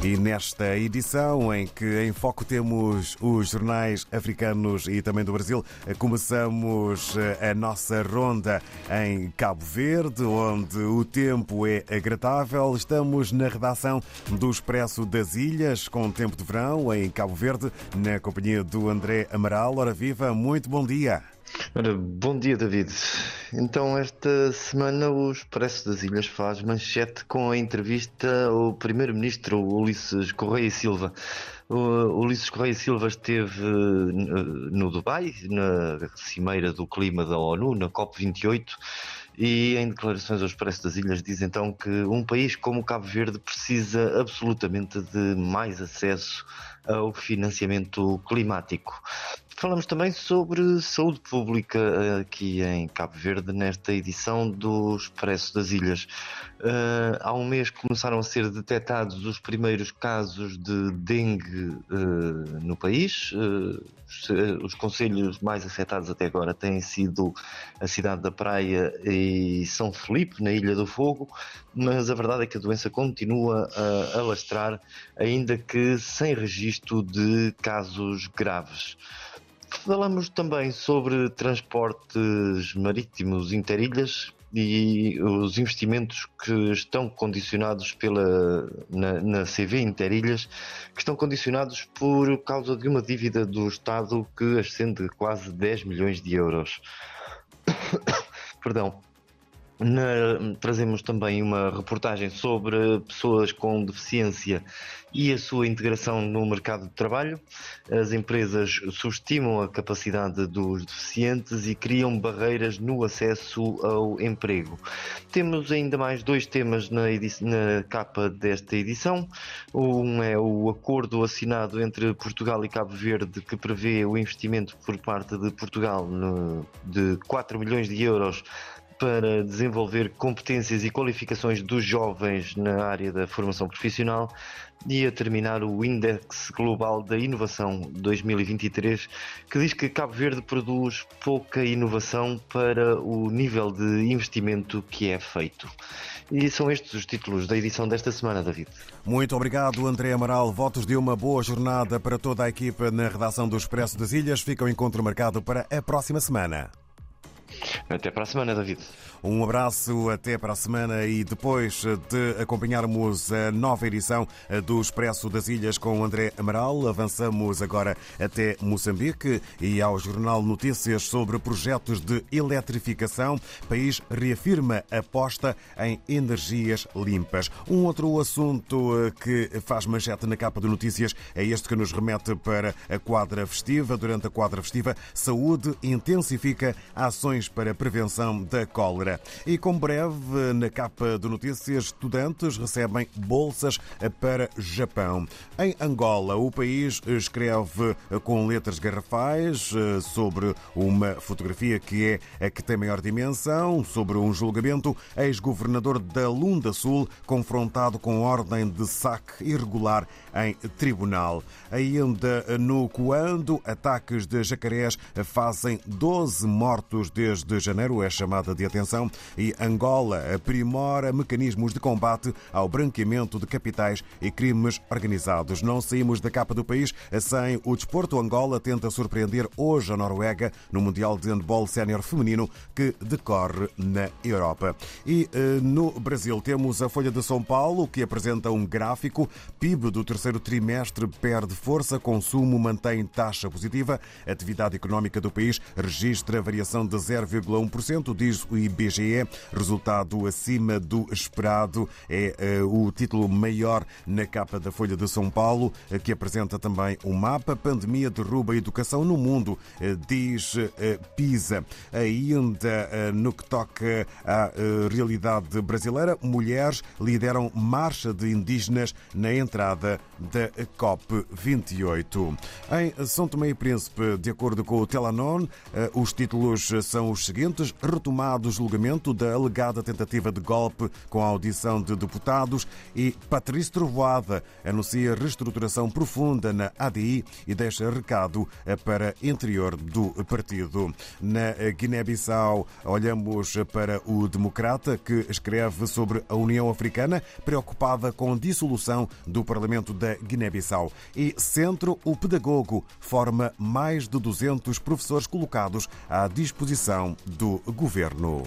E nesta edição, em que em foco temos os jornais africanos e também do Brasil, começamos a nossa ronda em Cabo Verde, onde o tempo é agradável. Estamos na redação do Expresso das Ilhas, com tempo de verão, em Cabo Verde, na companhia do André Amaral. Ora viva, muito bom dia. Ora, bom dia, David. Então, esta semana o Expresso das Ilhas faz manchete com a entrevista ao Primeiro-Ministro Ulisses Correia Silva. O Ulisses Correia Silva esteve no Dubai, na cimeira do clima da ONU, na COP28, e em declarações ao Expresso das Ilhas diz então que um país como Cabo Verde precisa absolutamente de mais acesso ao financiamento climático. Falamos também sobre saúde pública aqui em Cabo Verde, nesta edição do Expresso das Ilhas. Uh, há um mês começaram a ser detectados os primeiros casos de dengue uh, no país. Uh, os conselhos mais afetados até agora têm sido a cidade da Praia e São Felipe, na Ilha do Fogo, mas a verdade é que a doença continua a alastrar, ainda que sem registro de casos graves. Falamos também sobre transportes marítimos interilhas e os investimentos que estão condicionados pela na, na CV Interilhas, que estão condicionados por causa de uma dívida do Estado que ascende quase 10 milhões de euros. Perdão. Na, trazemos também uma reportagem sobre pessoas com deficiência e a sua integração no mercado de trabalho. As empresas subestimam a capacidade dos deficientes e criam barreiras no acesso ao emprego. Temos ainda mais dois temas na, na capa desta edição. Um é o acordo assinado entre Portugal e Cabo Verde que prevê o investimento por parte de Portugal no, de 4 milhões de euros para desenvolver competências e qualificações dos jovens na área da formação profissional e a terminar o Index Global da Inovação 2023, que diz que Cabo Verde produz pouca inovação para o nível de investimento que é feito. E são estes os títulos da edição desta semana, David. Muito obrigado, André Amaral. Votos de uma boa jornada para toda a equipa na redação do Expresso das Ilhas. Fica o encontro marcado para a próxima semana. Até para a semana, David. Um abraço, até para a semana e depois de acompanharmos a nova edição do Expresso das Ilhas com André Amaral, avançamos agora até Moçambique e ao Jornal Notícias sobre projetos de eletrificação. O país reafirma aposta em energias limpas. Um outro assunto que faz manchete na capa de notícias é este que nos remete para a quadra festiva. Durante a quadra festiva, saúde intensifica ações para prevenção da cólera. E com breve, na capa de notícias, estudantes recebem bolsas para Japão. Em Angola, o país escreve com letras garrafais eh, sobre uma fotografia que é a que tem maior dimensão, sobre um julgamento, ex-governador da Lunda Sul confrontado com ordem de saque irregular em tribunal. Ainda no Coando, ataques de jacarés fazem 12 mortos desde janeiro. É chamada de atenção. E Angola aprimora mecanismos de combate ao branqueamento de capitais e crimes organizados. Não saímos da capa do país sem o desporto. Angola tenta surpreender hoje a Noruega no Mundial de Handball Sénior Feminino que decorre na Europa. E no Brasil temos a Folha de São Paulo que apresenta um gráfico. PIB do terceiro trimestre perde força, consumo mantém taxa positiva, atividade económica do país registra variação de 0,1%, diz o IBGE. Resultado acima do esperado é o título maior na capa da Folha de São Paulo, que apresenta também um mapa. Pandemia derruba a educação no mundo, diz PISA. Ainda no que toca à realidade brasileira, mulheres lideram marcha de indígenas na entrada da COP28. Em São Tomé e Príncipe, de acordo com o Telanon, os títulos são os seguintes: retomado o julgamento da alegada tentativa de golpe com a audição de deputados e Patrício Trovoada anuncia reestruturação profunda na ADI e deixa recado para interior do partido. Na Guiné-Bissau, olhamos para o democrata que escreve sobre a União Africana, preocupada com a dissolução do Parlamento da Guiné-Bissau. E Centro, o pedagogo, forma mais de 200 professores colocados à disposição do governo.